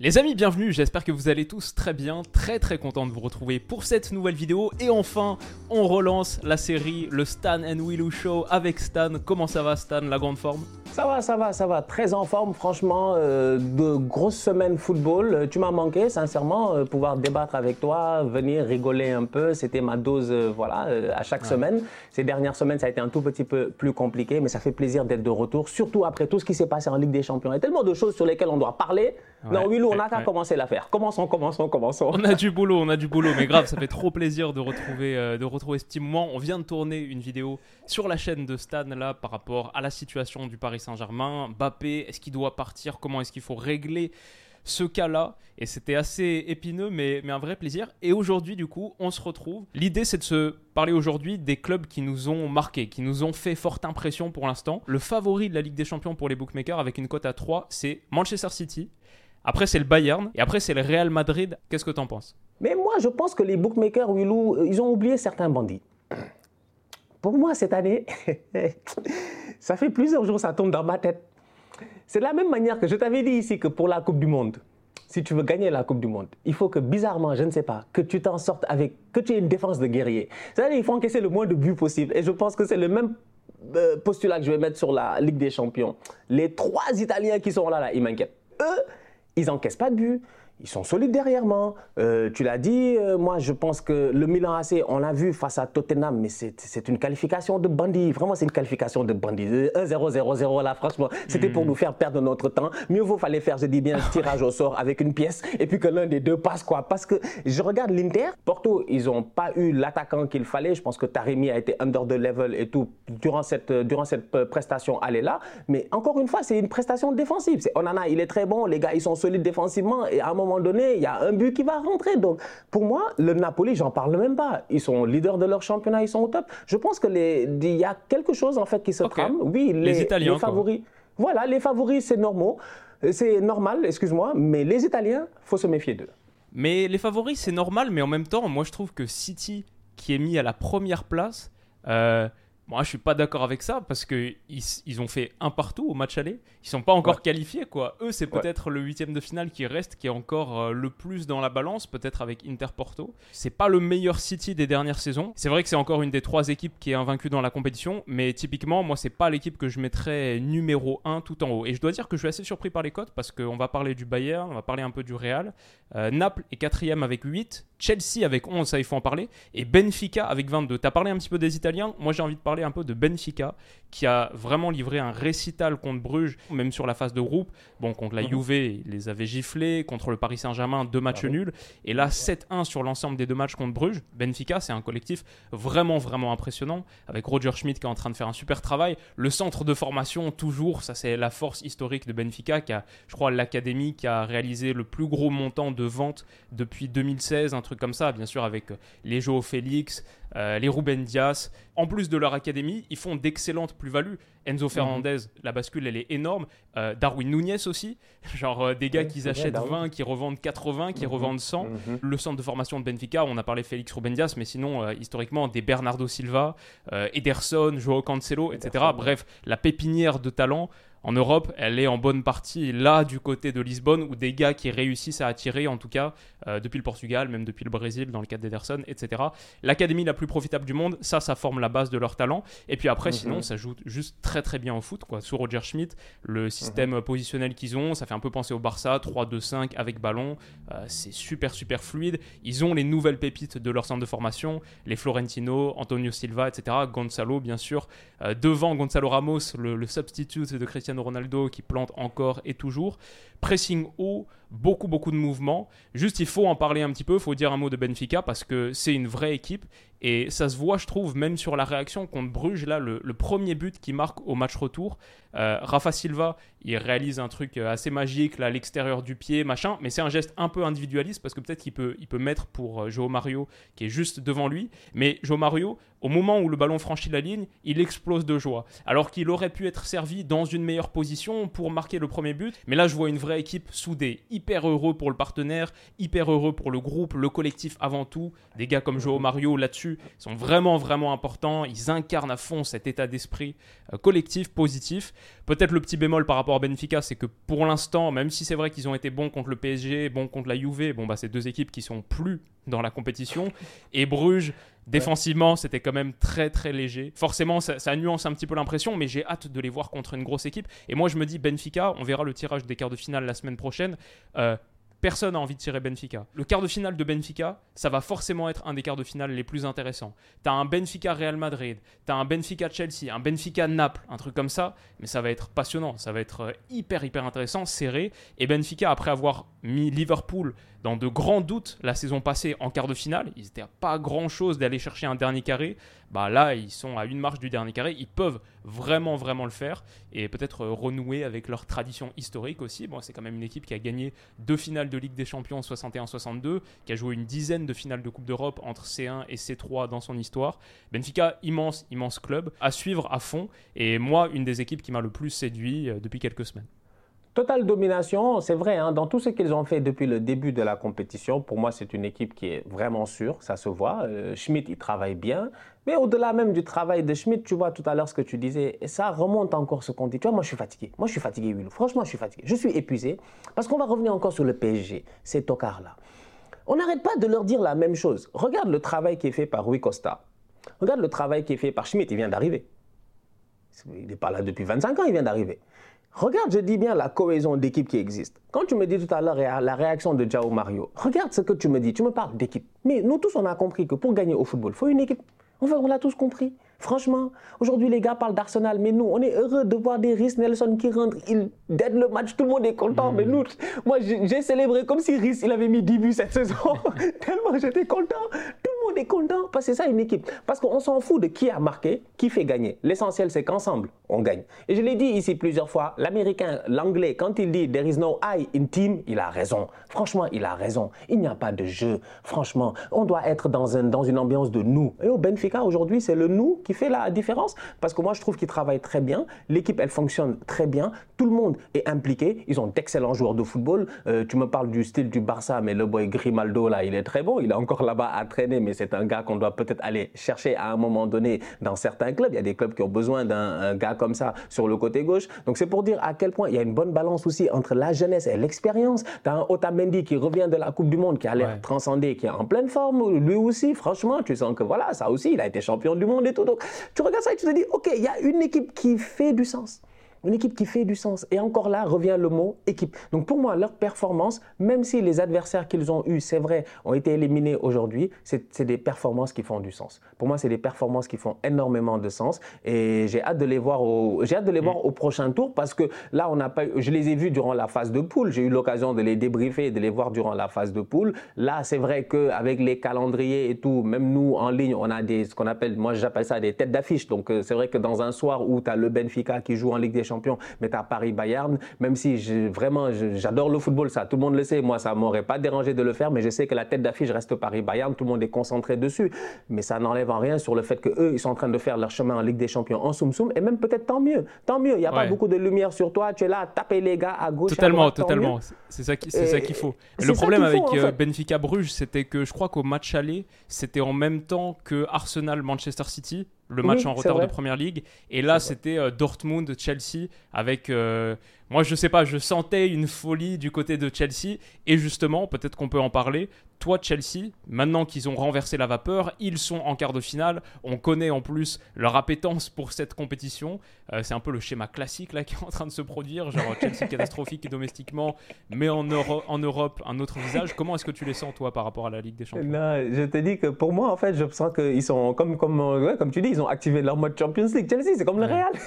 Les amis, bienvenue, j'espère que vous allez tous très bien, très très content de vous retrouver pour cette nouvelle vidéo. Et enfin, on relance la série, le Stan and Willow Show avec Stan. Comment ça va Stan, la grande forme? Ça va, ça va, ça va. Très en forme, franchement. euh, de grosses semaines football. Euh, Tu m'as manqué, sincèrement, euh, pouvoir débattre avec toi, venir rigoler un peu. C'était ma dose, euh, voilà, à chaque semaine. Ces dernières semaines, ça a été un tout petit peu plus compliqué, mais ça fait plaisir d'être de retour, surtout après tout ce qui s'est passé en Ligue des Champions. Il y a tellement de choses sur lesquelles on doit parler. non, Ouais, On ouais, qu'à commencer l'affaire. Commençons, commençons, commençons. On a du boulot, on a du boulot, mais grave, ça fait trop plaisir de retrouver, euh, de retrouver ce petit moment. On vient de tourner une vidéo sur la chaîne de Stan là par rapport à la situation du Paris Saint-Germain. Mbappé, est-ce qu'il doit partir? Comment est-ce qu'il faut régler ce cas-là? Et c'était assez épineux, mais, mais un vrai plaisir. Et aujourd'hui, du coup, on se retrouve. L'idée, c'est de se parler aujourd'hui des clubs qui nous ont marqués, qui nous ont fait forte impression pour l'instant. Le favori de la Ligue des Champions pour les bookmakers avec une cote à 3, c'est Manchester City. Après, c'est le Bayern. Et après, c'est le Real Madrid. Qu'est-ce que t'en penses? Mais moi, je pense que les bookmakers, Willou, ils ont oublié certains bandits. Pour moi, cette année, ça fait plusieurs jours, ça tombe dans ma tête. C'est de la même manière que je t'avais dit ici que pour la Coupe du Monde, si tu veux gagner la Coupe du Monde, il faut que bizarrement, je ne sais pas, que tu t'en sortes avec, que tu aies une défense de guerrier. C'est-à-dire il faut encaisser le moins de buts possible. Et je pense que c'est le même euh, postulat que je vais mettre sur la Ligue des Champions. Les trois Italiens qui sont là, là, ils m'inquiètent. Eux, ils encaissent pas de buts. Ils sont solides derrière moi. Euh, tu l'as dit, euh, moi je pense que le Milan AC, on l'a vu face à Tottenham, mais c'est une qualification de bandit. Vraiment, c'est une qualification de bandit. 1-0-0-0 là, franchement, c'était pour nous faire perdre notre temps. Mieux vaut fallait faire, je dis bien, un tirage au sort avec une pièce et puis que l'un des deux passe quoi. Parce que je regarde l'Inter, Porto, ils n'ont pas eu l'attaquant qu'il fallait. Je pense que Taremi a été under the level et tout durant cette, euh, durant cette prestation, elle est là. Mais encore une fois, c'est une prestation défensive. Onana, il est très bon. Les gars, ils sont solides défensivement. Et à un moment donné, il y a un but qui va rentrer. Donc, pour moi, le Napoli, j'en parle même pas. Ils sont leaders de leur championnat, ils sont au top. Je pense que il y a quelque chose en fait qui se trame. Oui, les, Les Italiens, les quoi. favoris. Voilà, les favoris, c'est normal. C'est normal, excuse-moi. Mais les Italiens, faut se méfier d'eux. Mais les favoris, c'est normal, mais en même temps, moi je trouve que City, qui est mis à la première place, euh, moi je suis pas d'accord avec ça parce que ils, ils ont fait un partout au match aller. Ils sont pas encore Ouais. qualifiés quoi. Eux, c'est Ouais. peut-être le huitième de finale qui reste, qui est encore euh, le plus dans la balance, peut-être avec Inter Porto. C'est pas le meilleur City des dernières saisons. C'est vrai que c'est encore une des trois équipes qui est invaincue dans la compétition, mais typiquement, moi c'est pas l'équipe que je mettrais numéro 1 tout en haut. Et je dois dire que je suis assez surpris par les cotes parce qu'on va parler du Bayern, on va parler un peu du Real. Euh, Naples est quatrième avec 8, Chelsea avec 11, ça il faut en parler, et Benfica avec 22. T'as parlé un petit peu des Italiens, moi j'ai envie de parler un peu de Benfica, qui a vraiment livré un récital contre Bruges, même sur la phase de groupe. Bon, contre la Juve, ils les avait giflés, contre le Paris Saint-Germain, deux matchs nuls, et là 7-1 sur l'ensemble des deux matchs contre Bruges. Benfica, c'est un collectif vraiment, vraiment impressionnant, avec Roger Schmidt qui est en train de faire un super travail. Le centre de formation, toujours, ça c'est la force historique de Benfica, qui a, je crois, l'académie qui a réalisé le plus gros montant de vente depuis 2016, un truc comme ça, bien sûr, avec euh, les Joao Félix, euh, les Ruben Dias. En plus de leur académie, ils font d'excellentes plus-values. Enzo Fernandez, la bascule, elle est énorme. Euh, Darwin Nunez aussi. Genre euh, des gars qui achètent Darwin. 20, qui revendent 80, qui Mhm. revendent 100. Le centre de formation de Benfica, on a parlé Félix Ruben Dias, mais sinon, historiquement, des Bernardo Silva, Ederson, Joao Cancelo, etc. Ederson. Bref, la pépinière de talent. En Europe, elle est en bonne partie là du côté de Lisbonne, où des gars qui réussissent à attirer, en tout cas, euh, depuis le Portugal, même depuis le Brésil, dans le cas d'Ederson, etc. L'académie la plus profitable du monde, ça, ça forme la base de leur talent. Et puis après, Mhm. sinon, ça joue juste très très bien au foot, quoi. Sous Roger Schmidt, le système positionnel qu'ils ont, ça fait un peu penser au Barça, 3-2-5 avec ballon, Euh, c'est super super fluide. Ils ont les nouvelles pépites de leur centre de formation, les Florentino, Antonio Silva, etc. Gonzalo, bien sûr. Euh, devant Gonzalo Ramos, le, le substitute de Cristiano Ronaldo qui plante encore et toujours. Pressing haut, beaucoup beaucoup de mouvements. Juste, il faut en parler un petit peu, il faut dire un mot de Benfica parce que c'est une vraie équipe Et ça se voit, je trouve, même sur la réaction contre Bruges, là, le, premier but qui marque au match retour. Euh, Rafa Silva, il réalise un truc euh, assez magique, là, à l'extérieur du pied, machin, mais c'est un geste un peu individualiste parce que peut-être qu'il peut, il peut mettre pour euh, Joe Mario qui est juste devant lui. Mais Joe Mario, au moment où le ballon franchit la ligne, il explose de joie. Alors qu'il aurait pu être servi dans une meilleure position pour marquer le premier but. Mais là, je vois une vraie équipe soudée, hyper heureux pour le partenaire, hyper heureux pour le groupe, le collectif avant tout. Des gars comme Joe Mario là-dessus sont vraiment, vraiment importants. Ils incarnent à fond cet état d'esprit collectif, positif. Peut-être le petit bémol par rapport à Benfica, c'est que pour l'instant, même si c'est vrai qu'ils ont été bons contre le PSG, bons contre la Juve, bon bah c'est deux équipes qui sont plus dans la compétition. Et Bruges, défensivement, c'était quand même très très léger. Forcément, ça, nuance un petit peu l'impression, mais j'ai hâte de les voir contre une grosse équipe. Et moi, je me dis Benfica, on verra le tirage des quarts de finale la semaine prochaine. Euh, personne n'a envie de tirer Benfica. Le quart de finale de Benfica, ça va forcément être un des quarts de finale les plus intéressants. T'as un Benfica Real Madrid, t'as un Benfica Chelsea, un Benfica Naples, un truc comme ça, mais ça va être passionnant, ça va être euh, hyper hyper intéressant, serré. Et Benfica, après avoir mis Liverpool dans de grands doutes la saison passée en quart de finale. Ils n'étaient pas grand chose d'aller chercher un dernier carré. Bah là, ils sont à une marche du dernier carré. Ils peuvent vraiment, vraiment le faire et peut-être renouer avec leur tradition historique aussi. Bon, c'est quand même une équipe qui a gagné deux finales de Ligue des Champions en 61-62, qui a joué une dizaine de finales de Coupe d'Europe entre C1 et C3 dans son histoire. Benfica, immense, immense club à suivre à fond. Et moi, une des équipes qui m'a le plus séduit euh, depuis quelques semaines. Totale domination, c'est vrai, hein, dans tout ce qu'ils ont fait depuis le début de la compétition, pour moi c'est une équipe qui est vraiment sûre, ça se voit. Euh, Schmidt, il travaille bien, mais au-delà même du travail de Schmidt, tu vois tout à l'heure ce que tu disais, ça remonte encore ce qu'on dit. Tu vois, moi je suis fatigué, moi je suis fatigué, Willou. Franchement, je suis fatigué, je suis épuisé, parce qu'on va revenir encore sur le PSG, ces tocards-là. On n'arrête pas de leur dire la même chose. Regarde le travail qui est fait par Rui Costa. Regarde le travail qui est fait par Schmidt, il vient d'arriver. Il n'est pas là depuis 25 ans, il vient d'arriver. Regarde, je dis bien la cohésion d'équipe qui existe. Quand tu me dis tout à l'heure la réaction de Jao Mario, regarde ce que tu me dis. Tu me parles d'équipe. Mais nous tous, on a compris que pour gagner au football, il faut une équipe. On l'a tous compris. Franchement, aujourd'hui, les gars parlent d'Arsenal, mais nous, on est heureux de voir des Rhys Nelson qui rentrent. Ils dead le match, tout le monde est content. Mais nous, moi, j'ai célébré comme si Rhys, il avait mis 10 buts cette saison. Tellement j'étais content. Monde est content parce que c'est ça une équipe. Parce qu'on s'en fout de qui a marqué, qui fait gagner. L'essentiel, c'est qu'ensemble, on gagne. Et je l'ai dit ici plusieurs fois, l'américain, l'anglais, quand il dit there is no I in team, il a raison. Franchement, il a raison. Il n'y a pas de jeu. Franchement, on doit être dans, un, dans une ambiance de nous. Et au Benfica, aujourd'hui, c'est le nous qui fait la différence parce que moi je trouve qu'ils travaillent très bien, l'équipe elle fonctionne très bien, tout le monde est impliqué, ils ont d'excellents joueurs de football. Euh, tu me parles du style du Barça, mais le boy Grimaldo là, il est très bon, il est encore là-bas à traîner, mais c'est un gars qu'on doit peut-être aller chercher à un moment donné dans certains clubs. Il y a des clubs qui ont besoin d'un gars comme ça sur le côté gauche. Donc c'est pour dire à quel point il y a une bonne balance aussi entre la jeunesse et l'expérience. Tu as un Otamendi qui revient de la Coupe du Monde, qui a l'air transcendé, qui est en pleine forme, lui aussi, franchement, tu sens que voilà, ça aussi, il a été champion du monde et tout. Donc tu regardes ça et tu te dis, OK, il y a une équipe qui fait du sens. Une équipe qui fait du sens. Et encore là revient le mot équipe. Donc pour moi, leur performance, même si les adversaires qu'ils ont eus, c'est vrai, ont été éliminés aujourd'hui, c'est des performances qui font du sens. Pour moi, c'est des performances qui font énormément de sens. Et j'ai hâte de les voir au, j'ai hâte de les voir au prochain tour parce que là, on n'a pas, je les ai vus durant la phase de poule. J'ai eu l'occasion de les débriefer et de les voir durant la phase de poule. Là, c'est vrai qu'avec les calendriers et tout, même nous en ligne, on a des, ce qu'on appelle, moi j'appelle ça des têtes d'affiche. Donc euh, c'est vrai que dans un soir où tu as le Benfica qui joue en Ligue des champion, mais à Paris-Bayern, même si vraiment j'adore le football, ça, tout le monde le sait, moi ça m'aurait pas dérangé de le faire, mais je sais que la tête d'affiche reste Paris-Bayern, tout le monde est concentré dessus, mais ça n'enlève en rien sur le fait que eux ils sont en train de faire leur chemin en Ligue des Champions en soum soum, et même peut-être tant mieux, tant mieux, il n'y a pas beaucoup de lumière sur toi, tu es là à taper les gars à gauche, totalement, à droite, totalement, c'est ça qu'il faut. Le problème avec euh, Benfica Bruges, c'était que je crois qu'au match aller, c'était en même temps que Arsenal Manchester City le match en retard de Première Ligue. Et là, c'était euh, Dortmund-Chelsea avec euh, moi, je sais pas, je sentais une folie du côté de Chelsea. Et justement, peut-être qu'on peut en parler. Toi, Chelsea, maintenant qu'ils ont renversé la vapeur, ils sont en quart de finale. On connaît en plus leur appétence pour cette compétition. Euh, c'est un peu le schéma classique là qui est en train de se produire. Genre Chelsea catastrophique domestiquement, mais en, en Europe, un autre visage. Comment est-ce que tu les sens, toi, par rapport à la Ligue des Champions? Je te dis que pour moi, en fait, je sens qu'ils sont, comme, comme, comme tu dis, ils ont activé leur mode Champions League. Chelsea, c'est comme le Real.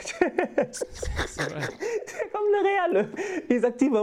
c'est comme le Real Real, ils activent,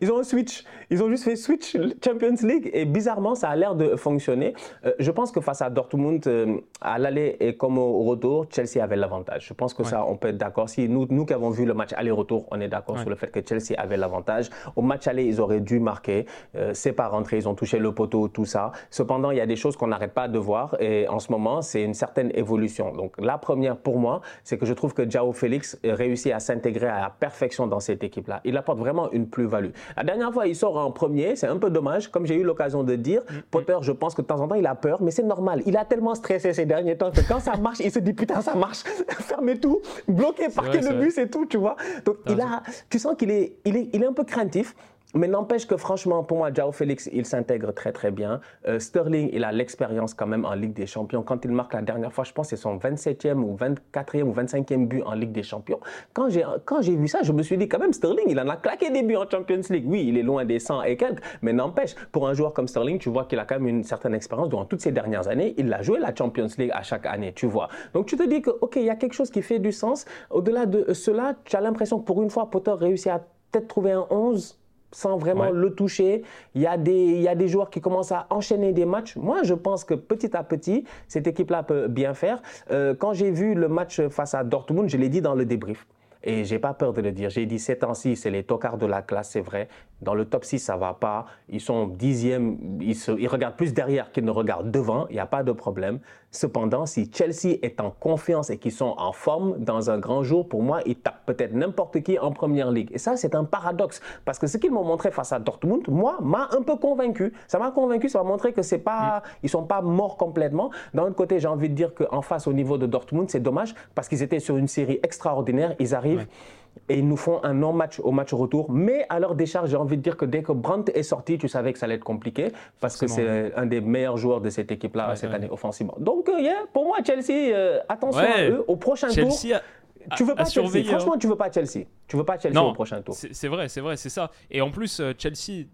ils ont un switch, ils ont juste fait switch Champions League et bizarrement, ça a l'air de fonctionner. Euh, je pense que face à Dortmund, euh, à l'aller et comme au retour, Chelsea avait l'avantage. Je pense que ça, on peut être d'accord. Si nous, nous qui avons vu le match aller-retour, on est d'accord sur le fait que Chelsea avait l'avantage. Au match aller, ils auraient dû marquer. Euh, c'est pas rentré, ils ont touché le poteau, tout ça. Cependant, il y a des choses qu'on n'arrête pas de voir et en ce moment, c'est une certaine évolution. Donc la première pour moi, c'est que je trouve que Jao Félix réussit à s'intégrer à la perfection dans cette équipe-là. Il apporte vraiment une plus-value. La dernière fois, il sort en premier, c'est un peu dommage. Comme j'ai eu l'occasion de dire, mm, mm. Potter, je pense que de temps en temps, il a peur, mais c'est normal. Il a tellement stressé ces derniers temps que quand ça marche, il se dit putain, ça marche, fermez tout, bloquez, parquez le bus et tout, tu vois. Donc il a, tu sens qu'il est, il est, il est un peu craintif. Mais n'empêche que franchement, pour moi, Jao Félix, il s'intègre très très bien. Euh, Sterling, il a l'expérience quand même en Ligue des Champions. Quand il marque la dernière fois, je pense que c'est son 27e ou 24e ou 25e but en Ligue des Champions. Quand j'ai, quand j'ai vu ça, je me suis dit quand même, Sterling, il en a claqué des buts en Champions League. Oui, il est loin des 100 et quelques, mais n'empêche, pour un joueur comme Sterling, tu vois qu'il a quand même une certaine expérience. Durant toutes ces dernières années, il a joué la Champions League à chaque année, tu vois. Donc tu te dis que, OK, il y a quelque chose qui fait du sens. Au-delà de cela, tu as l'impression que pour une fois, Potter réussit à peut-être trouver un 11 sans vraiment le toucher. Il y, a des, il y a des joueurs qui commencent à enchaîner des matchs. Moi, je pense que petit à petit, cette équipe-là peut bien faire. Euh, quand j'ai vu le match face à Dortmund, je l'ai dit dans le débrief. Et j'ai pas peur de le dire. J'ai dit ces temps-ci, c'est les tocards de la classe, c'est vrai. Dans le top 6, ça va pas. Ils sont dixièmes, ils, ils regardent plus derrière qu'ils ne regardent devant. Il n'y a pas de problème. Cependant, si Chelsea est en confiance et qu'ils sont en forme dans un grand jour, pour moi, ils tapent peut-être n'importe qui en première ligue. Et ça, c'est un paradoxe. Parce que ce qu'ils m'ont montré face à Dortmund, moi, m'a un peu convaincu. Ça m'a convaincu, ça m'a montré que c'est pas, mm. ils sont pas morts complètement. D'un autre côté, j'ai envie de dire qu'en face, au niveau de Dortmund, c'est dommage parce qu'ils étaient sur une série extraordinaire. Ils arrivent et ils nous font un non-match au match retour. Mais à leur décharge, j'ai envie de dire que dès que Brandt est sorti, tu savais que ça allait être compliqué parce que c'est un des meilleurs joueurs de cette équipe-là cette année offensivement. Donc, euh, pour moi, Chelsea, euh, attention à eux au prochain tour. tu veux pas Chelsea. Hein. Franchement, tu veux pas Chelsea. Tu veux pas Chelsea au prochain tour. C'est vrai, c'est vrai, c'est ça. Et en plus, euh, Chelsea,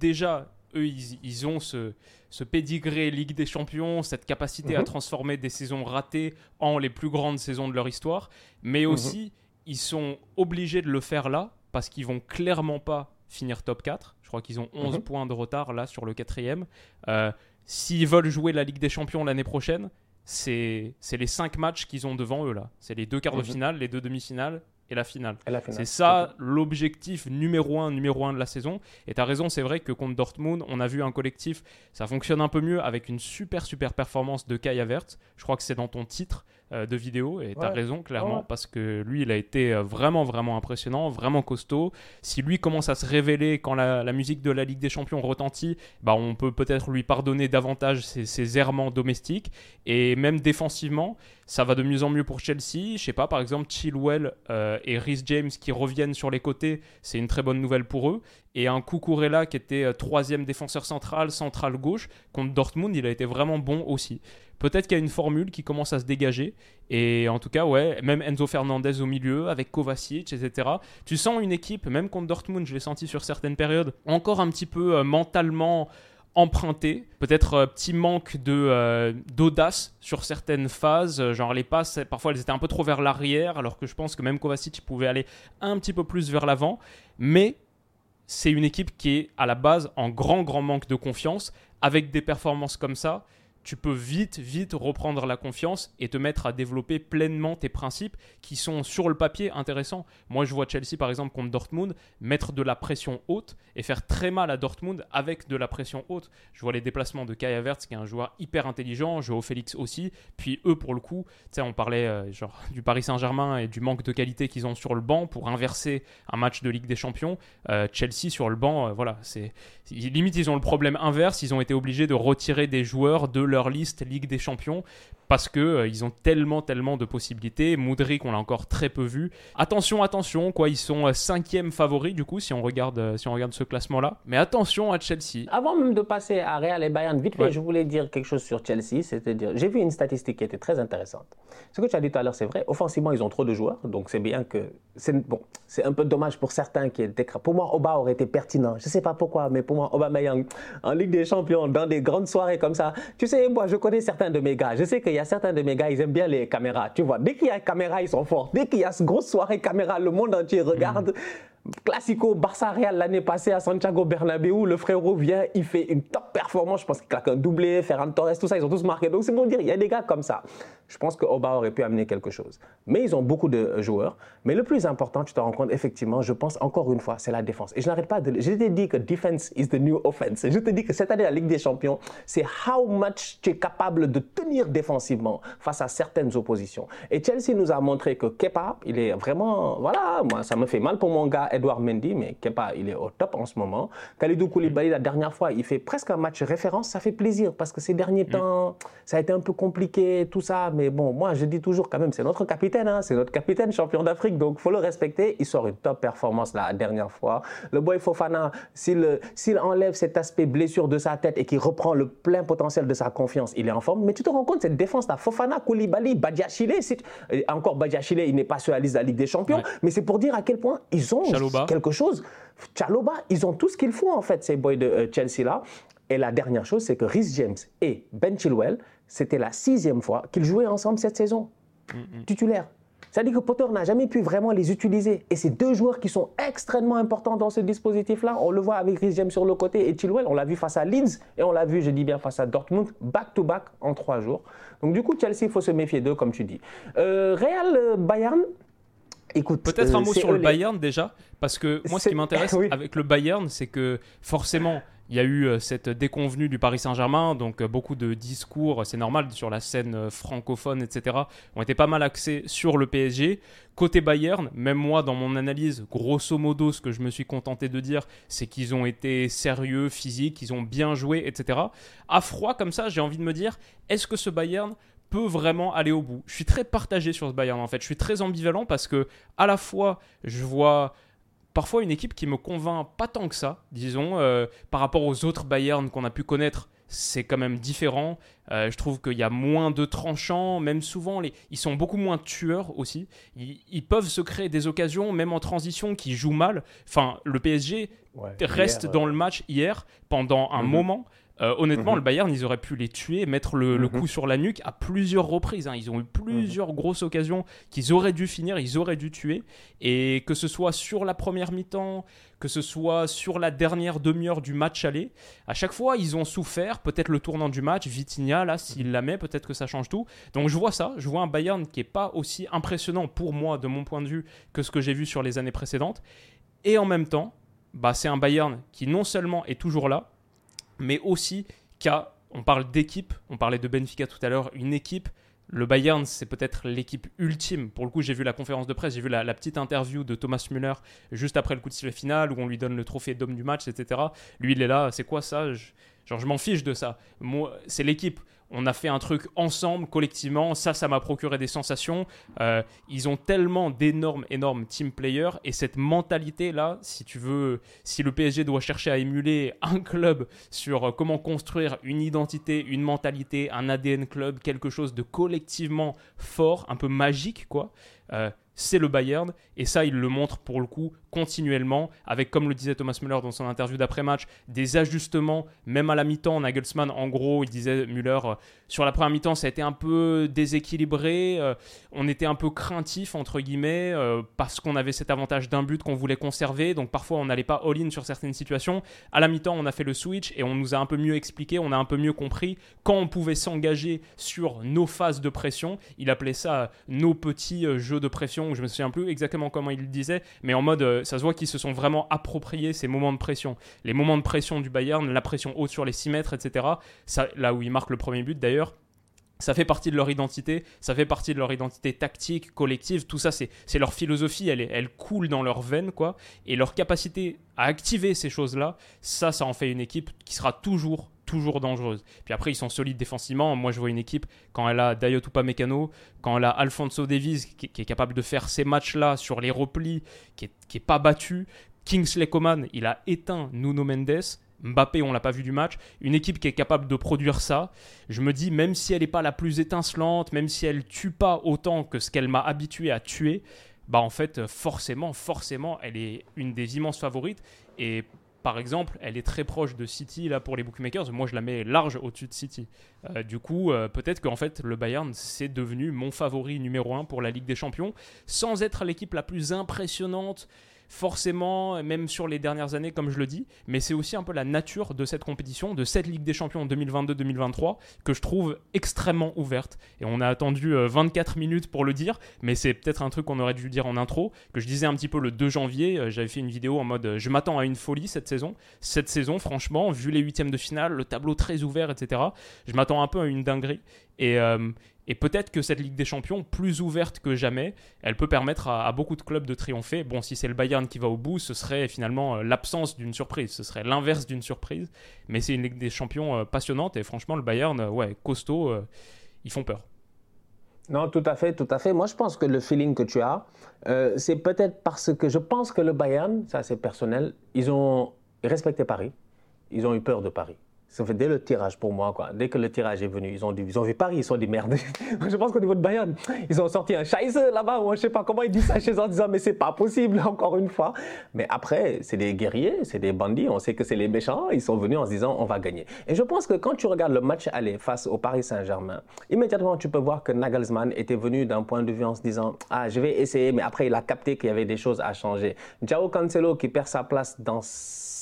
déjà, eux, ils, ont ce, ce pédigré Ligue des Champions, cette capacité à mhm. transformer des saisons ratées en les plus grandes saisons de leur histoire, mais mhm. aussi ils sont obligés de le faire là parce qu'ils vont clairement pas finir top 4. Je crois qu'ils ont 11 mhm. points de retard là sur le quatrième. Euh, S'ils veulent jouer la Ligue des Champions l'année prochaine, c'est les 5 matchs qu'ils ont devant eux là. C'est les deux quarts de mhm. finale, les deux demi-finales et la finale. C'est ça l'objectif numéro un, numéro un de la saison. Et tu as raison, c'est vrai que contre Dortmund, on a vu un collectif, ça fonctionne un peu mieux avec une super super performance de Kai Havertz. Je crois que c'est dans ton titre. Euh, de vidéo. Et tu as raison, clairement, parce que lui, il a été euh, vraiment, vraiment impressionnant, vraiment costaud. Si lui commence à se révéler quand la, musique de la Ligue des Champions retentit, bah, on peut peut-être lui pardonner davantage ses, errements domestiques. Et même défensivement, ça va de mieux en mieux pour Chelsea. Je sais pas, par exemple, Chilwell euh, et Rhys James qui reviennent sur les côtés, c'est une très bonne nouvelle pour eux. Et un Kukurella qui était troisième défenseur central, central gauche, contre Dortmund, il a été vraiment bon aussi. Peut-être qu'il y a une formule qui commence à se dégager. Et en tout cas, ouais, même Enzo Fernandez au milieu, avec Kovacic, etc. Tu sens une équipe, même contre Dortmund, je l'ai senti sur certaines périodes, encore un petit peu euh, mentalement emprunté. Peut-être euh, petit manque de euh, d'audace sur certaines phases. Genre les passes, parfois elles étaient un peu trop vers l'arrière, alors que je pense que même Kovacic pouvait aller un petit peu plus vers l'avant. Mais c'est une équipe qui est à la base en grand, grand manque de confiance. Avec des performances comme ça, tu peux vite, vite reprendre la confiance et te mettre à développer pleinement tes principes qui sont sur le papier intéressants. Moi, je vois Chelsea, par exemple, contre Dortmund, mettre de la pression haute et faire très mal à Dortmund avec de la pression haute. Je vois les déplacements de Kai Havertz, qui est un joueur hyper intelligent, au Félix aussi. Puis eux, pour le coup, tu sais, on parlait euh, genre, du Paris Saint-Germain et du manque de qualité qu'ils ont sur le banc pour inverser un match de Ligue des Champions. Euh, Chelsea, sur le banc, euh, voilà, c'est limite, ils ont le problème inverse. Ils ont été obligés de retirer des joueurs de leur liste Ligue des Champions parce que euh, ils ont tellement tellement de possibilités. Moudric, on l'a encore très peu vu. Attention, attention, quoi, ils sont euh, cinquième favoris du coup si on regarde euh, si on regarde ce classement là. Mais attention à Chelsea. Avant même de passer à Real et Bayern, vite fait, je voulais dire quelque chose sur Chelsea, c'est-à-dire j'ai vu une statistique qui était très intéressante. Ce que tu as dit tout à l'heure, c'est vrai. Offensivement, ils ont trop de joueurs, donc c'est bien que c'est bon, c'est un peu dommage pour certains qui étaient. Pour moi, Oba aurait été pertinent. Je sais pas pourquoi, mais pour moi, Aubameyang en Ligue des Champions, dans des grandes soirées comme ça. Tu sais, moi, je connais certains de mes gars. Je sais qu'il y a certains de mes gars, ils aiment bien les caméras. Tu vois, dès qu'il y a caméra, ils sont forts. Dès qu'il y a grosse soirée caméra, le monde entier regarde. Classico Barça Real l'année passée à Santiago Bernabéu, le frérot vient, il fait une top performance. Je pense qu'il claque un doublé, Ferran Torres, tout ça, ils ont tous marqué. Donc c'est pour dire, il y a des gars comme ça. Je pense que Oba aurait pu amener quelque chose. Mais ils ont beaucoup de joueurs. Mais le plus important, tu te rends compte, effectivement, je pense encore une fois, c'est la défense. Et je n'arrête pas de. Je t'ai dit que defense is the new offense. Je te dis que cette année, la Ligue des Champions, c'est how much tu es capable de tenir défensivement face à certaines oppositions. Et Chelsea nous a montré que Kepa, il est vraiment. Voilà, moi, ça me fait mal pour mon gars Edouard Mendy, mais Kepa, il est au top en ce moment. Khalidou Koulibaly, la dernière fois, il fait presque un match référence. Ça fait plaisir parce que ces derniers mm. temps, ça a été un peu compliqué, tout ça. Mais bon, moi, je dis toujours quand même, c'est notre capitaine, hein, c'est notre capitaine champion d'Afrique, donc faut le respecter. Il sort une top performance la dernière fois. Le boy Fofana, s'il enlève cet aspect blessure de sa tête et qu'il reprend le plein potentiel de sa confiance, il est en forme. Mais tu te rends compte, cette défense-là, Fofana, Koulibaly, Badiachile, encore Badiachile, il n'est pas sur la liste de la Ligue des Champions, mais c'est pour dire à quel point ils ont quelque chose. Chaloba, ils ont tout ce qu'il faut en fait, ces boys de euh, Chelsea-là. Et la dernière chose, c'est que Rhys James et Ben Chilwell, c'était la sixième fois qu'ils jouaient ensemble cette saison, mm titulaire. C'est-à-dire que Potter n'a jamais pu vraiment les utiliser. Et ces deux joueurs qui sont extrêmement importants dans ce dispositif-là, on le voit avec Rhys James sur le côté et Chilwell, on l'a vu face à Leeds et on l'a vu, je dis bien, face à Dortmund, back-to-back en trois jours. Donc du coup, Chelsea, il faut se méfier d'eux, comme tu dis. Euh, Real euh, Bayern, Écoute, peut-être un euh, mot sur le Bayern déjà, parce que moi, ce qui m'intéresse avec le Bayern, c'est que forcément, il y a eu euh, cette déconvenue du Paris Saint-Germain, donc euh, beaucoup de discours, c'est normal, sur la scène francophone, etc., ont été pas mal axés sur le PSG. Côté Bayern, même moi, dans mon analyse, grosso modo, ce que je me suis contenté de dire, c'est qu'ils ont été sérieux, physiques, ils ont bien joué, etc. À froid, comme ça, j'ai envie de me dire, est-ce que ce Bayern peut vraiment aller au bout Je suis très partagé sur ce Bayern, en fait. Je suis très ambivalent parce que, à la fois, je vois parfois une équipe qui me convainc pas tant que ça, disons, euh, par rapport aux autres Bayern qu'on a pu connaître. C'est quand même différent. Euh, je trouve qu'il y a moins de tranchants, même souvent, les... ils sont beaucoup moins tueurs aussi. Ils, peuvent se créer des occasions, même en transition, qui jouent mal. Enfin, le PSG reste dans le match hier pendant un mhm. moment. Euh, honnêtement, mhm. le Bayern, ils auraient pu les tuer, mettre le, mhm. coup sur la nuque à plusieurs reprises. Hein. Ils ont eu plusieurs mhm. grosses occasions qu'ils auraient dû finir, ils auraient dû tuer. Et que ce soit sur la première mi-temps, que ce soit sur la dernière demi-heure du match aller, à chaque fois, ils ont souffert. Peut-être le tournant du match, Vitinha, là, s'il la met, peut-être que ça change tout. Donc je vois ça, je vois un Bayern qui n'est pas aussi impressionnant pour moi, de mon point de vue, que ce que j'ai vu sur les années précédentes. Et en même temps, bah, c'est un Bayern qui non seulement est toujours là, mais aussi qu'à, on parle d'équipe, on parlait de Benfica tout à l'heure, une équipe, le Bayern, c'est peut-être l'équipe ultime. Pour le coup, j'ai vu la conférence de presse, j'ai vu la, petite interview de Thomas Müller juste après le coup de sifflet final où on lui donne le trophée d'homme du match, etc. Lui, il est là, c'est quoi ça? Genre, je m'en fiche de ça. Moi, c'est l'équipe on a fait un truc ensemble, collectivement. Ça, ça m'a procuré des sensations. Euh, ils ont tellement d'énormes, énormes team players. Et cette mentalité-là, si tu veux, si le PSG doit chercher à émuler un club sur euh, comment construire une identité, une mentalité, un ADN club, quelque chose de collectivement fort, un peu magique, quoi. Euh, c'est le Bayern. Et ça, il le montre pour le coup continuellement, avec, comme le disait Thomas Müller dans son interview d'après-match, des ajustements, même à la mi-temps. Nagelsmann, en gros, il disait, Müller, euh, sur la première mi-temps, ça a été un peu déséquilibré. Euh, on était un peu craintif, entre guillemets, euh, parce qu'on avait cet avantage d'un but qu'on voulait conserver. Donc parfois, on n'allait pas all-in sur certaines situations. À la mi-temps, on a fait le switch et on nous a un peu mieux expliqué, on a un peu mieux compris quand on pouvait s'engager sur nos phases de pression. Il appelait ça nos petits jeux de pression je me souviens plus exactement comment il le disait, mais en mode, ça se voit qu'ils se sont vraiment appropriés ces moments de pression. Les moments de pression du Bayern, la pression haute sur les 6 mètres, etc. Là où ils marquent le premier but d'ailleurs, ça fait partie de leur identité, ça fait partie de leur identité tactique, collective, tout ça, c'est leur philosophie, elle, elle coule dans leurs veines, quoi. Et leur capacité à activer ces choses-là, ça, ça en fait une équipe qui sera toujours toujours dangereuse. Puis après, ils sont solides défensivement. Moi, je vois une équipe, quand elle a Dayot Upamecano, quand elle a Alfonso Davies, qui, est capable de faire ces matchs-là sur les replis, qui est, pas battu. Kingsley Coman, il a éteint Nuno Mendes. Mbappé, on l'a pas vu du match. Une équipe qui est capable de produire ça. Je me dis, même si elle n'est pas la plus étincelante, même si elle tue pas autant que ce qu'elle m'a habitué à tuer, bah en fait, forcément, forcément, elle est une des immenses favorites. Et par exemple, elle est très proche de City là pour les bookmakers. Moi, je la mets large au-dessus de City. Euh, du coup, euh, peut-être qu'en fait, le Bayern c'est devenu mon favori numéro un pour la Ligue des Champions, sans être l'équipe la plus impressionnante. Forcément, même sur les dernières années, comme je le dis, mais c'est aussi un peu la nature de cette compétition, de cette Ligue des Champions 2022-2023, que je trouve extrêmement ouverte. Et on a attendu 24 euh, minutes pour le dire, mais c'est peut-être un truc qu'on aurait dû dire en intro, que je disais un petit peu le 2 janvier, euh, j'avais fait une vidéo en mode je m'attends à une folie cette saison. Cette saison, franchement, vu les huitièmes de finale, le tableau très ouvert, etc., je m'attends un peu à une dinguerie. Et, et peut-être que cette Ligue des Champions, plus ouverte que jamais, elle peut permettre à, beaucoup de clubs de triompher. Bon, si c'est le Bayern qui va au bout, ce serait finalement euh, l'absence d'une surprise, ce serait l'inverse d'une surprise. Mais c'est une Ligue des Champions euh, passionnante et franchement, le Bayern, euh, ouais, costaud, ils font peur. Non, tout à fait, tout à fait. Moi, je pense que le feeling que tu as, c'est peut-être parce que je pense que le Bayern, ça c'est personnel, ils ont respecté Paris, ils ont eu peur de Paris. Ça fait dès le tirage pour moi. Quoi. Dès que le tirage est venu, ils ont, dit, ils ont vu Paris, ils sont dit merde. je pense qu'au niveau de Bayern, ils ont sorti un scheiße là-bas, ou je sais pas comment ils disent ça chez eux en disant mais c'est pas possible, encore une fois. Mais après, c'est des guerriers, c'est des bandits, on sait que c'est les méchants, ils sont venus en se disant on va gagner. Et je pense que quand tu regardes le match aller face au Paris Saint-Germain, immédiatement tu peux voir que Nagelsmann était venu d'un point de vue en se disant ah je vais essayer, mais après il a capté qu'il y avait des choses à changer. Jao Cancelo qui perd sa place dans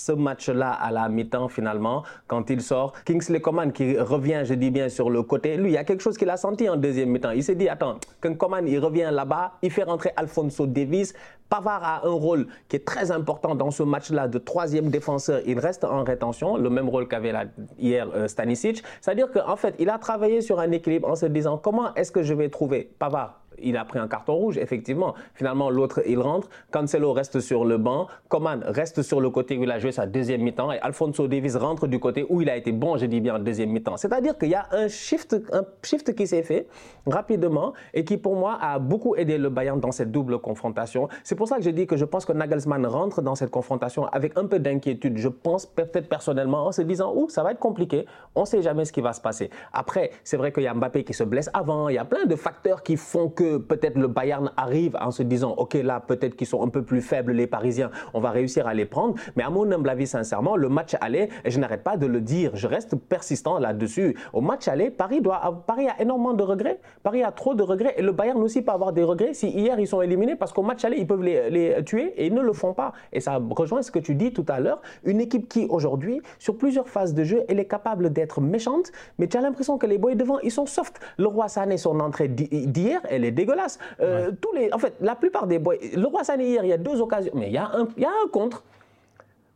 ce match-là à la mi-temps finalement, quand il sort. Kingsley Coman qui revient, je dis bien, sur le côté. Lui, il y a quelque chose qu'il a senti en deuxième mi-temps. Il s'est dit, attends, quand Coman il revient là-bas, il fait rentrer Alfonso Davis. Pavard a un rôle qui est très important dans ce match-là de troisième défenseur. Il reste en rétention, le même rôle qu'avait hier euh, Stanisic. C'est-à-dire qu'en fait, il a travaillé sur un équilibre en se disant comment est-ce que je vais trouver Pavard il a pris un carton rouge, effectivement. Finalement, l'autre, il rentre. Cancelo reste sur le banc. Coman reste sur le côté où il a joué sa deuxième mi-temps. Et Alfonso Davis rentre du côté où il a été bon, je dis bien, en deuxième mi-temps. C'est-à-dire qu'il y a un shift, un shift qui s'est fait rapidement et qui, pour moi, a beaucoup aidé le Bayern dans cette double confrontation. C'est pour ça que je dis que je pense que Nagelsmann rentre dans cette confrontation avec un peu d'inquiétude. Je pense peut-être personnellement en se disant, ouh, ça va être compliqué. On ne sait jamais ce qui va se passer. Après, c'est vrai qu'il y a Mbappé qui se blesse avant. Il y a plein de facteurs qui font que peut-être le Bayern arrive en se disant, OK, là, peut-être qu'ils sont un peu plus faibles, les Parisiens, on va réussir à les prendre. Mais à mon humble avis, sincèrement, le match aller, et je n'arrête pas de le dire, je reste persistant là-dessus. Au match aller, Paris, doit, Paris a énormément de regrets. Paris a trop de regrets. Et le Bayern aussi peut avoir des regrets si hier ils sont éliminés parce qu'au match aller, ils peuvent les, les, tuer et ils ne le font pas. Et ça rejoint ce que tu dis tout à l'heure. Une équipe qui, aujourd'hui, sur plusieurs phases de jeu, elle est capable d'être méchante, mais tu as l'impression que les boys devant, ils sont soft. Le Roi Sané, son entrée d'hier, elle est dégueulasse. Euh, tous les, en fait, la plupart des boys, le roi Sané hier, il y a deux occasions, mais il y a un, il y a un contre.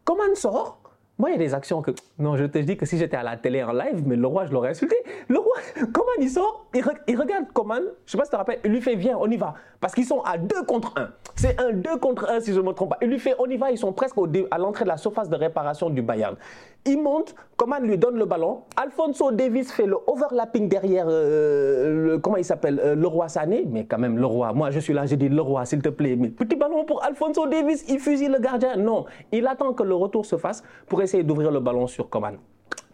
Coman sort? Moi, il y a des actions que. Non, je te dis que si j'étais à la télé en live, mais le roi, je l'aurais insulté. Le roi, Coman, il sort, il, regarde Coman, je sais pas si tu te rappelles, il lui fait Viens, on y va. Parce qu'ils sont à deux contre un. C'est un 2 contre 1, si je ne me trompe pas. Il lui fait On y va, ils sont presque au à l'entrée de la surface de réparation du Bayern. Il monte, Coman lui donne le ballon. Alfonso Davis fait le overlapping derrière, euh, le, comment il s'appelle, euh, le roi Sané. Mais quand même, le roi, moi je suis là, j'ai dit le roi, s'il te plaît. Mais petit ballon pour Alfonso Davis, il fusille le gardien. Non, il attend que le retour se fasse pour essayer d'ouvrir le ballon sur Coman.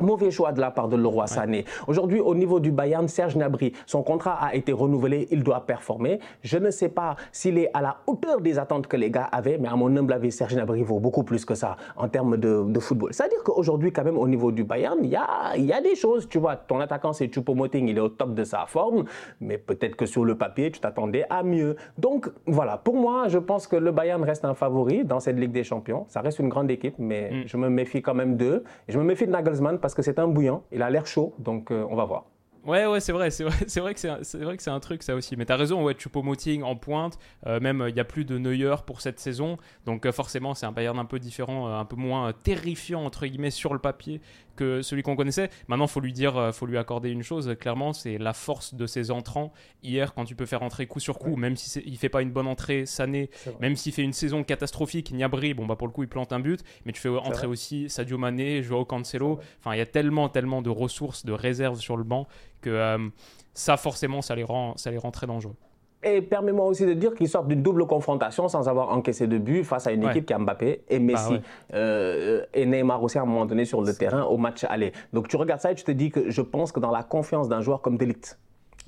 Mauvais choix de la part de Leroy Sané. Aujourd'hui, au niveau du Bayern, Serge Gnabry, son contrat a été renouvelé, il doit performer. Je ne sais pas s'il est à la hauteur des attentes que les gars avaient, mais à mon humble avis, Serge Gnabry vaut beaucoup plus que ça en termes de, football. C'est-à-dire qu'aujourd'hui, quand même, au niveau du Bayern, il y a, y a des choses. Tu vois, ton attaquant, c'est Choupo-Moting, il est au top de sa forme, mais peut-être que sur le papier, tu t'attendais à mieux. Donc, voilà, pour moi, je pense que le Bayern reste un favori dans cette Ligue des Champions. Ça reste une grande équipe, mais mm. je me méfie quand même d'eux. Et je me méfie de Nagelsmann parce que c'est un bouillant, il a l'air chaud, donc euh, on va voir. Ouais, ouais, c'est vrai, c'est vrai, c'est vrai que c'est, vrai que c'est un truc ça aussi. Mais t'as raison, ouais, Choupo-Moting en pointe, euh, même il n'y a plus de Neuer pour cette saison, donc euh, forcément c'est un Bayern un peu différent, un peu moins terrifiant entre guillemets sur le papier que celui qu'on connaissait. Maintenant, faut lui dire, faut lui accorder une chose. Clairement, c'est la force de ses entrants. Hier, quand tu peux faire entrer coup sur coup, même si il fait pas une bonne entrée, Sané, même s'il fait une saison catastrophique, Niabri, bon bah pour le coup il plante un but, mais tu fais entrer aussi Sadio Mané, Joao Cancelo. Enfin, il y a tellement, tellement de ressources, de réserves sur le banc que euh, ça, forcément, ça les rend, ça les rend très dangereux. Et permets-moi aussi de dire qu'ils sortent d'une double confrontation sans avoir encaissé de but face à une équipe qui a Mbappé et bah Messi euh, et Neymar aussi à un moment donné sur le terrain au match aller. Donc tu regardes ça et tu te dis que je pense que dans la confiance d'un joueur comme Delict,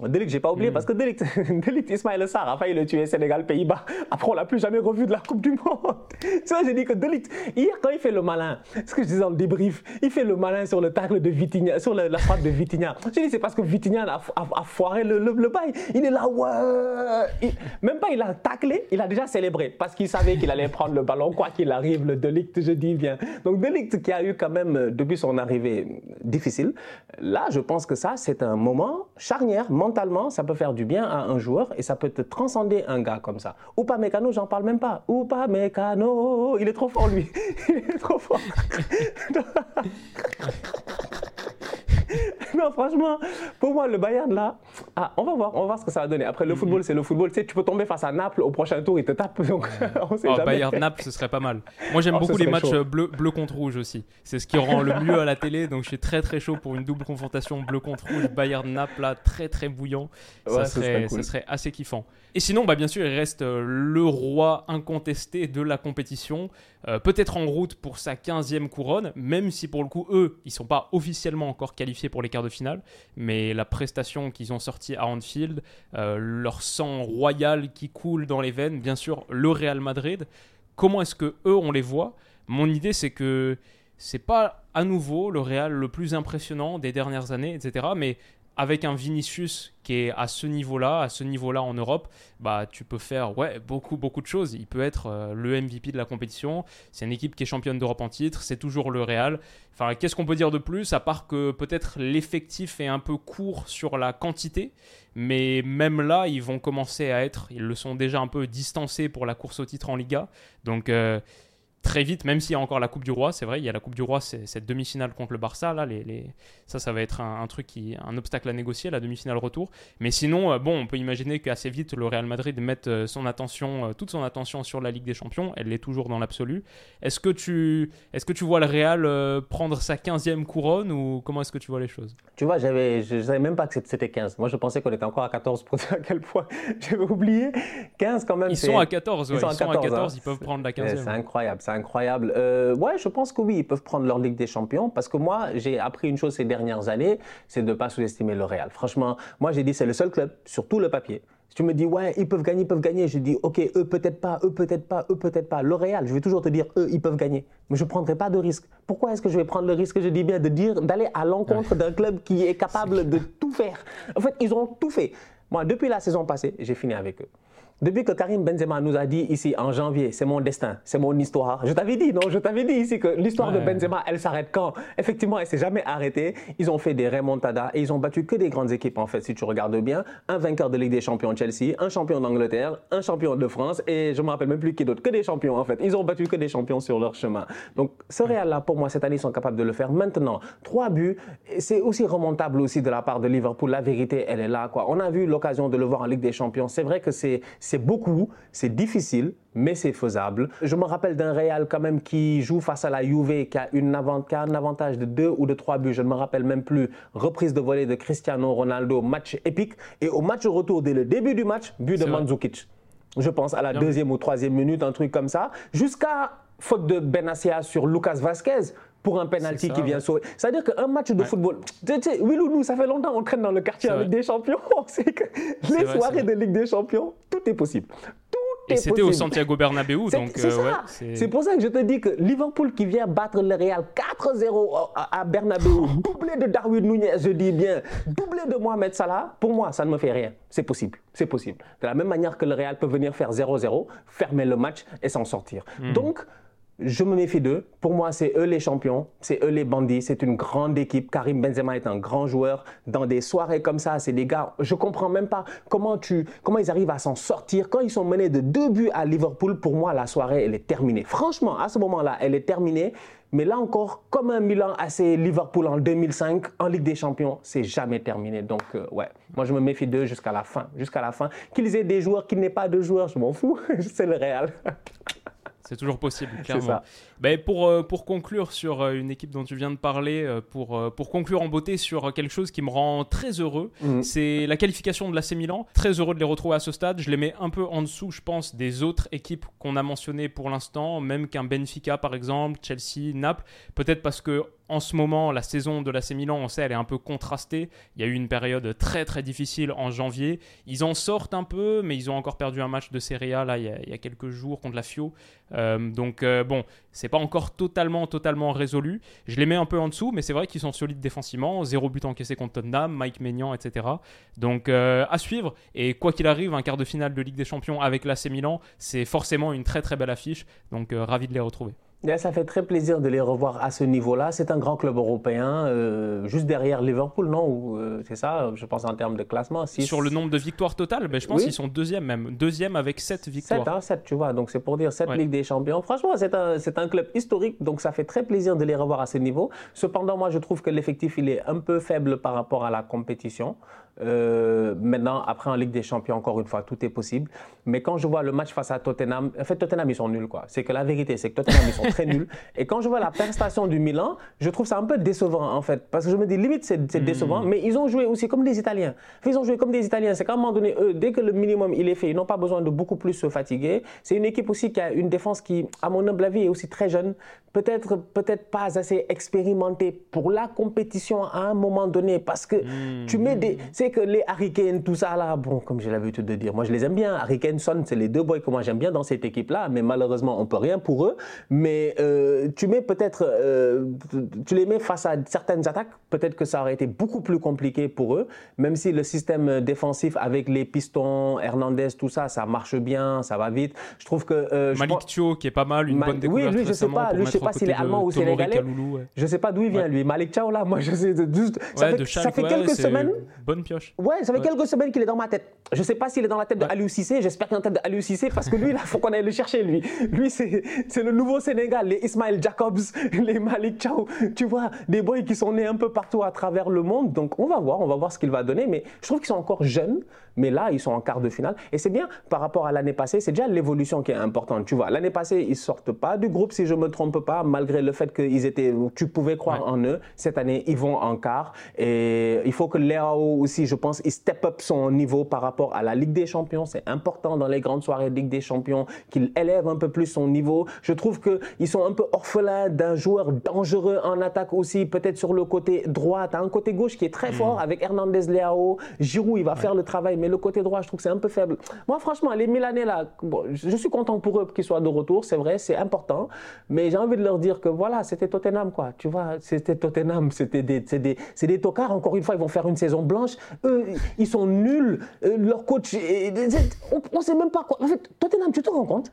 Delict, j'ai pas oublié, Hmm. parce que Delict, Delict Ismaël Sarr a failli le tuer Sénégal, Pays-Bas. Après, on l'a plus jamais revu de la Coupe du Monde. tu vois, j'ai dit que Delict, hier, quand il fait le malin, ce que je disais en débrief, il fait le malin sur le tacle de Vitinha, sur la, la frappe de Vitinha. J'ai dit, c'est parce que Vitinha a, a- a foiré le, le- le bail. Il est là, ouais. Il- même pas, il a taclé, il a déjà célébré, parce qu'il savait qu'il allait prendre le ballon, quoi qu'il arrive, le Delict, je dis bien. Donc, Delict qui a eu quand même, depuis son arrivée, difficile, là, je pense que ça, c'est un moment charnière. Mentalement, ça peut faire du bien à un joueur et ça peut te transcender un gars comme ça. Ou pas Mécano, j'en parle même pas. Ou pas Mécano, il est trop fort, lui. Il est trop fort. Non, franchement, pour moi, le Bayern, là, ah, on va voir, on va voir ce que ça va donner. Après, le football, c'est le football. Tu sais, tu peux tomber face à Naples au prochain tour, il te tape. Donc, on sait Oh, jamais. Bayern Naples, ce serait pas mal. Moi, j'aime Oh, beaucoup les matchs chaud. euh, bleu, bleu contre rouge aussi. C'est ce qui rend le mieux à la télé. Donc, je suis très très chaud pour une double confrontation bleu contre rouge. Bayern Naples, là, très très bouillant. ça, Ouais, serait, serait cool. ça serait assez kiffant. Et sinon, bah, bien sûr, il reste euh, le roi incontesté de la compétition. Euh, Peut-être en route pour sa 15e couronne, même si pour le coup, eux, ils sont pas officiellement encore qualifiés pour les quarts de Mais la prestation qu'ils ont sortie à Anfield, euh, leur sang royal qui coule dans les veines, bien sûr, le Real Madrid. Comment est-ce que eux on les voit? Mon idée c'est que c'est pas à nouveau le Real le plus impressionnant des dernières années, etc. Mais avec un Vinicius qui est à ce niveau-là, à ce niveau-là en Europe, bah tu peux faire ouais beaucoup beaucoup de choses. Il peut être euh, le MVP de la compétition. C'est une équipe qui est championne d'Europe en titre. C'est toujours le Real. Enfin, qu'est-ce qu'on peut dire de plus à part que peut-être l'effectif est un peu court sur la quantité, mais même là ils vont commencer à être, ils le sont déjà un peu distancés pour la course au titre en Liga. Donc euh, très vite, même s'il y a encore la Coupe du Roi, c'est vrai, il y a la Coupe du Roi, c'est cette demi-finale contre le Barça, là, les, les- ça, ça va être un, un truc qui, un obstacle à négocier, la demi-finale retour. Mais sinon, euh, bon, on peut imaginer qu'assez vite, le Real Madrid mette euh, son attention, euh, toute son attention sur la Ligue des Champions. Elle l'est toujours dans l'absolu. Est-ce que tu, est-ce que tu vois le Real prendre sa 15e couronne ou comment est-ce que tu vois les choses? Tu vois, j'avais, je savais même pas que c'était 15. Moi, je pensais qu'on était encore à 14 pour dire à quel point j'avais oublié. 15 quand même. Ils sont à 14, ouais, Ils sont à 14, hein. ils peuvent prendre la Ouais, C'est 15e. incroyable, c'est incroyable. Euh, ouais, je pense que oui, ils peuvent prendre leur Ligue des Champions parce que moi, j'ai appris une chose ces dernières années, c'est de ne pas sous-estimer le Real. Franchement, moi, j'ai dit c'est le seul club sur tout le papier. Si tu me dis, ouais, ils peuvent gagner, ils peuvent gagner, je dis, ok, eux peut-être pas, eux peut-être pas, eux peut-être pas. Le Real, je vais toujours te dire, eux, ils peuvent gagner. Mais je ne prendrai pas de risque. Pourquoi est-ce que je vais prendre le risque, je dis bien, de dire, d'aller à l'encontre d'un club qui est capable de tout faire? En fait, ils ont tout fait. Moi, depuis la saison passée, j'ai fini avec eux. Depuis que Karim Benzema nous a dit ici en janvier, c'est mon destin, c'est mon histoire. Je t'avais dit, non, je t'avais dit ici que l'histoire de. Benzema, elle s'arrête quand? Effectivement, elle s'est jamais arrêtée. Ils ont fait des remontadas et ils ont battu que des grandes équipes en fait, si tu regardes bien. Un vainqueur de Ligue des Champions Chelsea, un champion d'Angleterre, un champion de France et je me rappelle même plus qui d'autre, que des champions en fait. Ils ont battu que des champions sur leur chemin. Donc ce Real-là, pour moi, cette année, ils sont capables de le faire. Maintenant, trois buts, c'est aussi remontable aussi de la part de Liverpool. La vérité, elle est là. Quoi. On a vu l'occasion de le voir en Ligue des Champions. C'est vrai que c'est c'est beaucoup, c'est difficile, mais c'est faisable. Je me rappelle d'un Real quand même qui joue face à la Juve, qui a, une avant- qui a un avantage de deux ou de trois buts. Je ne me rappelle même plus. Reprise de volée de Cristiano Ronaldo, match épique. Et au match retour, dès le début du match, but de. Mandzukic. Je pense à la deuxième ou troisième minute, un truc comme ça, jusqu'à faute de Benassia sur Lucas Vasquez pour un penalty C'est qui vient ouais. sauver. C'est-à-dire qu'un match de Ouais. football, tu sais, Willou, nous, ça fait longtemps qu'on traîne dans le quartier C'est avec des champions. On sait que les vrai, soirées c'est de Ligue des Champions, tout est possible. Tout Et est c'était au. Santiago Bernabéu, C'est donc c'est euh, ça. ouais, c'est- c'est pour ça que je te dis que Liverpool qui vient battre le Real 4-0 à à Bernabeu, doublé de Darwin Nunez, je dis bien, doublé de Mohamed Salah, pour moi, ça ne me fait rien. C'est possible, c'est possible. De la même manière que le Real peut venir faire 0-0, fermer le match et s'en sortir. Donc, je me méfie d'eux. Pour moi, c'est eux les champions, c'est eux les bandits, c'est une grande équipe. Karim Benzema est un grand joueur. Dans des soirées comme ça, c'est des gars, je comprends même pas comment, tu, comment ils arrivent à s'en sortir. Quand ils sont menés de deux buts à Liverpool, pour moi, la soirée, elle est terminée. Franchement, à ce moment-là, elle est terminée. Mais là encore, comme un Milan AC Liverpool en 2005, en Ligue des Champions, c'est jamais terminé. Donc, euh, ouais, moi je me méfie d'eux jusqu'à la fin. Jusqu'à la fin. Qu'ils aient des joueurs, qu'ils n'aient pas de joueurs, je m'en fous. c'est le Real. C'est toujours possible, clairement. Ben, pour, euh, pour conclure sur euh, une équipe dont tu viens de parler, euh, pour, pour conclure en beauté sur quelque chose qui me rend très heureux, Mhm. c'est la qualification de l'AC Milan. Très heureux de les retrouver à ce stade. Je les mets un peu en dessous, je pense, des autres équipes qu'on a mentionnées pour l'instant, même qu'un Benfica par exemple, Chelsea, Naples. Peut-être parce que en ce moment, la saison de l'AC Milan, on sait, elle est un peu contrastée. Il y a eu une période très très difficile en janvier. Ils en sortent un peu, mais ils ont encore perdu un match de Serie A là, il, y a, il y a quelques jours contre la Fio. Euh, donc euh, bon, c'est pas encore totalement totalement résolu. Je les mets un peu en dessous, mais c'est vrai qu'ils sont solides défensivement. Zéro but encaissé contre Tottenham, Mike Maignan, etc. Donc euh, à suivre. Et quoi qu'il arrive, un quart de finale de Ligue des Champions avec l'AC Milan, c'est forcément une très très belle affiche. Donc euh, ravi de les retrouver. Yeah, ça fait très plaisir de les revoir à ce niveau-là. C'est un grand club européen, euh, juste derrière Liverpool, non? Euh, C'est ça, je pense en termes de classement. six- Sur le nombre de victoires totales, ben, je pense Oui. qu'ils sont deuxième même. Deuxième avec 7 victoires. 7, hein, 7, tu vois. Donc c'est pour dire 7 Ouais. Ligue des Champions. Franchement, c'est un, un club historique, donc ça fait très plaisir de les revoir à ce niveau. Cependant, moi, je trouve que l'effectif, il est un peu faible par rapport à la compétition. Euh, maintenant, après en Ligue des Champions, encore une fois, tout est possible. Mais quand je vois le match face à Tottenham, en fait, Tottenham, ils sont nuls, quoi. C'est que la vérité, c'est que Tottenham, ils sont très nuls. Et quand je vois la prestation du Milan, je trouve ça un peu décevant, en fait. Parce que je me dis, limite, c'est c'est décevant. Mais ils ont joué aussi comme des Italiens. Ils ont joué comme des Italiens. C'est qu'à un moment donné, eux, dès que le minimum il est fait, ils n'ont pas besoin de beaucoup plus se fatiguer. C'est une équipe aussi qui a une défense qui, à mon humble avis, est aussi très jeune. Peut-être peut-être pas assez expérimentée pour la compétition à un moment donné. Parce que tu mets des. C'est que les Harry Kane, tout ça là, bon, comme j'ai l'habitude de dire, moi je les aime bien. Harry Kane, Son, c'est les deux boys que moi j'aime bien dans cette équipe-là. Mais malheureusement, on peut rien pour eux. Mais euh, tu mets peut-être. euh, tu les mets face à certaines attaques. Peut-être que ça aurait été beaucoup plus compliqué pour eux. Même si le système défensif avec les pistons, Hernandez, tout ça, ça marche bien, ça va vite. Je trouve que. euh, je Malik pense- Thio, qui est pas mal, une Ma- bonne oui, découverte lui, je sais pas, lui, je sais pas s'il est allemand ou sénégalais. Kaloulou, ouais. Je sais pas d'où il vient, Ouais. lui. Malik Ciao, là, moi, je sais. juste- ça fait, de ça Schalke, fait ouais, quelques semaines. Bonne pioche. Ouais, ça fait quelques semaines qu'il est dans ma tête. Je sais pas s'il est dans la tête de. Aliou Cissé. J'espère qu'il est dans la tête de Aliou Cissé parce que lui, il faut qu'on aille le chercher, lui. Lui, c'est c'est le nouveau Sénégal. Les Ismaël Jacobs, les Malik Ciao. Tu vois, des boys qui sont nés un peu partout à travers le monde. Donc, on va voir, on va voir ce qu'il va donner. Mais je trouve qu'ils sont encore jeunes. Mais là, ils sont en quart de finale. Et c'est bien par rapport à l'année passée. C'est déjà l'évolution qui est importante. Tu vois, l'année passée, ils sortent pas du groupe, si je me trompe pas, malgré le fait qu'ils étaient, tu pouvais croire Ouais. en eux. Cette année, ils vont en quart. Et il faut que Léao aussi, je pense, il step up son niveau par rapport à la Ligue des Champions. C'est important dans les grandes soirées de Ligue des Champions qu'il élève un peu plus son niveau. Je trouve qu'ils sont un peu orphelins d'un joueur dangereux en attaque aussi, peut-être sur le côté droit. Tu as un côté gauche qui est très fort avec Hernandez Léao. Giroud, il va faire le travail, mais le côté droit, je trouve que c'est un peu faible. Moi, franchement, les Milanais, là, bon, je suis content pour eux qu'ils soient de retour, c'est vrai, c'est important. Mais j'ai envie de leur dire que voilà, c'était Tottenham, quoi. Tu vois, c'était Tottenham, c'était des, des, des tocards. Encore une fois, ils vont faire une saison blanche. Eux, ils sont nuls. Euh, leur coach, on ne sait même pas quoi. En fait, Tottenham, tu te rends compte?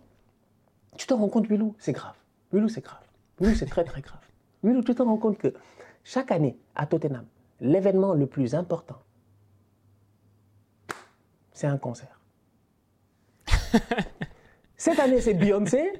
Tu te rends compte, Wilou C'est grave. Wilou, c'est grave. Wilou, c'est très, très grave. Wilou, tu te rends compte que chaque année, à Tottenham, l'événement le plus important, c'est un concert. Cette année, c'est Beyoncé.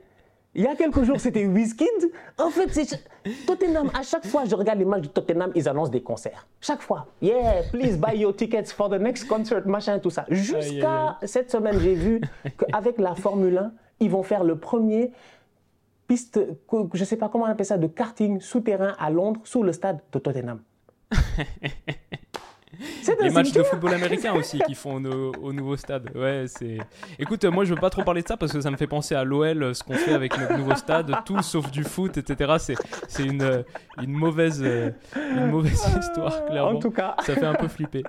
Il y a quelques jours, c'était Wizkid. En fait, c'est Tottenham. À chaque fois, je regarde les matchs de Tottenham, ils annoncent des concerts. Chaque fois. Yeah, please buy your tickets for the next concert, machin, tout ça. Jusqu'à cette semaine, j'ai vu qu'avec la Formule 1, ils vont faire le premier piste, je ne sais pas comment on appelle ça, de karting souterrain à Londres, sous le stade de Tottenham. Les matchs de football américain aussi qui font au, no- au nouveau stade. Ouais, c'est. Écoute, moi je veux pas trop parler de ça parce que ça me fait penser à l'OL, euh, ce qu'on fait avec notre nouveau stade, tout sauf du foot, etc. C'est, une, euh, une mauvaise, euh, une mauvaise histoire, clairement. En tout cas. Ça fait un peu flipper.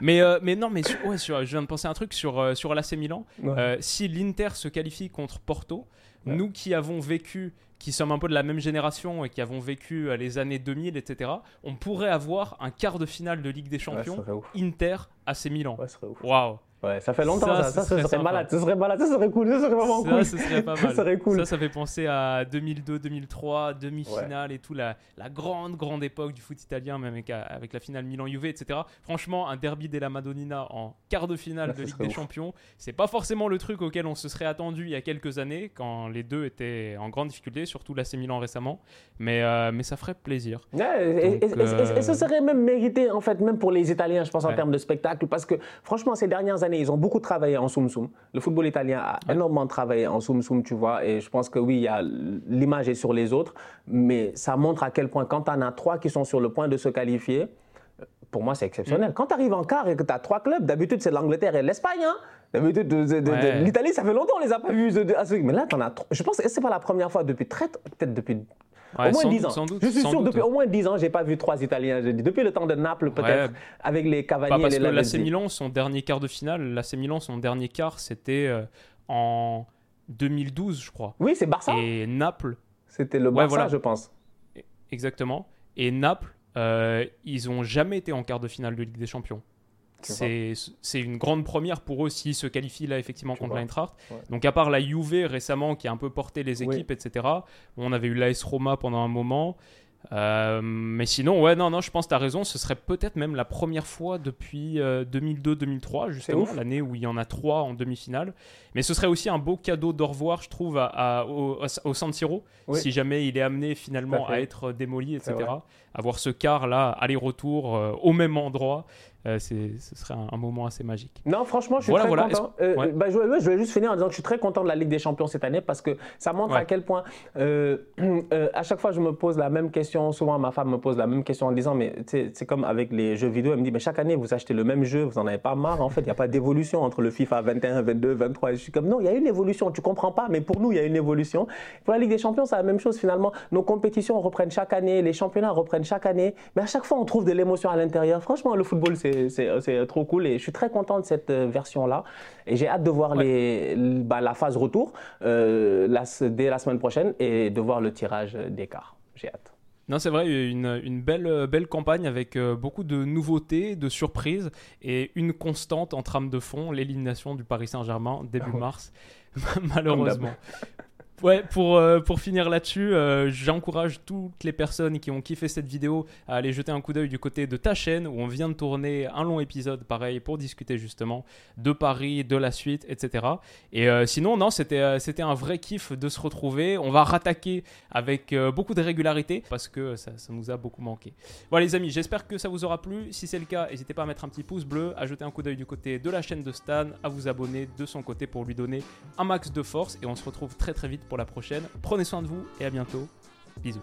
Mais, euh, mais non, mais sur- ouais, sur- je viens de penser à un truc sur, sur l'AC Milan. Ouais. Euh, si l'Inter se qualifie contre Porto, nous qui avons vécu, qui sommes un peu de la même génération et qui avons vécu euh, les années 2000, etc., on pourrait avoir un quart de finale de Ligue des Champions. Inter AC Milan. Ouais. Waouh! Ouais, ça fait longtemps Ça, ça, ça, serait malade, ce serait malade, ça serait cool, ça serait vraiment Ça, cool. serait pas Ça mal. serait cool. Ça, ça fait penser à 2002, 2003, demi-finale et tout, la, la grande, grande époque du foot italien, même avec, avec la finale Milan-Juve, etc. Franchement, un derby della Madonnina en quart de finale de ça Ligue des ouf. Champions, c'est pas forcément le truc auquel on se serait attendu il y a quelques années, quand les deux étaient en grande difficulté, surtout l'AC Milan récemment. Mais, euh, mais ça ferait plaisir. Ouais, et, et- Donc, et- et- ce euh, serait même mérité, en fait, même pour les Italiens, je pense, en termes de spectacle, parce que franchement, ces dernières années, année, ils ont beaucoup travaillé en Soum Soum. Le football italien a énormément travaillé en Soum Soum, tu vois. Et je pense que oui, l'image est sur les autres. Mais ça montre à quel point, quand tu en as trois qui sont sur le point de se qualifier, pour moi, c'est exceptionnel. Mm. Quand tu arrives en quart et que tu as trois clubs, d'habitude, c'est l'Angleterre et l'Espagne. Hein. D'habitude, l'Italie, ça fait longtemps, on les a pas vus. Mais là, tu en as Je pense que c'est pas la première fois depuis très. Peut-être depuis au moins 10 ans. je suis sûr, depuis au moins 10 ans, je n'ai pas vu trois Italiens. Depuis le temps de Naples, peut-être, avec les Cavaliers parce et les que l'AC Milan, son dernier quart de finale, l'AC Milan, son dernier quart, c'était euh, en 2012, je crois. Oui, c'est Barça. Et Naples. C'était le Barça, je pense. Exactement. Et Naples, euh, ils n'ont jamais été en quart de finale de Ligue des Champions. C'est une grande première pour eux s'ils se qualifient là effectivement contre l'Eintracht. Donc à part la Juve récemment qui a un peu porté les équipes, etc. On avait eu l'AS Roma pendant un moment. Euh, mais sinon, ouais, non, non, je pense que tu as raison. Ce serait peut-être même la première fois depuis 2002-2003, euh, justement, l'année où il y en a trois en demi-finale. Mais ce serait aussi un beau cadeau d'au revoir, je trouve, à, au, au, San Siro, si jamais il est amené finalement à, être démoli, etc. Avoir ce quart là, aller-retour euh, au même endroit. Euh, ce serait un, moment assez magique. Non, franchement, je suis très content. Euh, bah, je, vais juste finir en disant que je suis très content de la Ligue des Champions cette année parce que ça montre à quel point, euh, à chaque fois, je me pose la même question. Souvent, ma femme me pose la même question en disant, mais c'est comme avec les jeux vidéo. Elle me dit, mais chaque année, vous achetez le même jeu, vous n'en avez pas marre. En fait, il n'y a pas d'évolution entre le FIFA 21, 22, 23. je suis comme, non, il y a une évolution. Tu comprends pas, mais pour nous, il y a une évolution. Pour la Ligue des Champions, c'est la même chose finalement. Nos compétitions reprennent chaque année, les championnats reprennent chaque année, mais à chaque fois, on trouve de l'émotion à l'intérieur. Franchement, le football, c'est trop cool et je suis très content de cette euh, version-là. Et j'ai hâte de voir les, bah, la phase retour euh, dès la semaine prochaine et de voir le tirage d'écart. J'ai hâte. Non, c'est vrai, une, une belle, euh, belle campagne avec beaucoup de nouveautés, de surprises et une constante en trame de fond, l'élimination du Paris Saint-Germain début ah mars, malheureusement. Ouais, pour, euh, pour finir là-dessus, euh, j'encourage toutes les personnes qui ont kiffé cette vidéo à aller jeter un coup d'œil du côté de ta chaîne où on vient de tourner un long épisode pareil pour discuter justement de Paris, de la suite, etc. Et euh, sinon, non, c'était c'était un vrai kiff de se retrouver. On va rattaquer avec beaucoup de régularité parce que ça, ça, nous a beaucoup manqué. Voilà les amis, j'espère que ça vous aura plu. Si c'est le cas, n'hésitez pas à mettre un petit pouce bleu, à jeter un coup d'œil du côté de la chaîne de Stan, à vous abonner de son côté pour lui donner un max de force et on se retrouve très très vite pour la prochaine. Prenez soin de vous et à bientôt. Bisous.